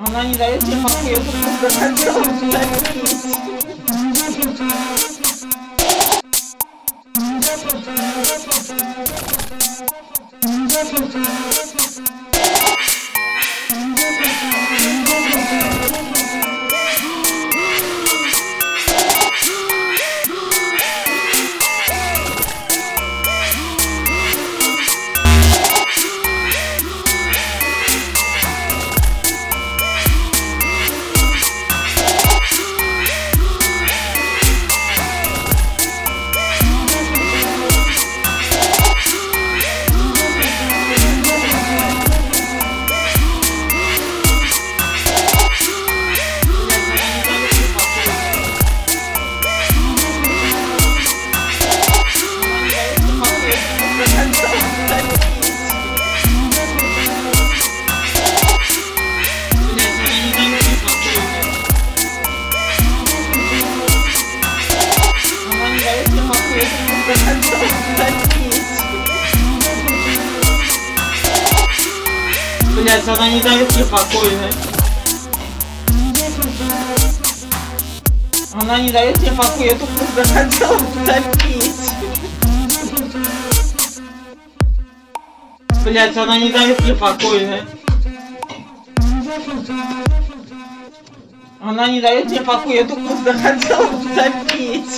Anneanneler için bakıyor. блядь, она не дает мне покоя. Она не дает мне покоя, я тут просто хотела запить. Блять, она не дает мне покоя. Она не дает мне покоя, я тут просто хотела запить.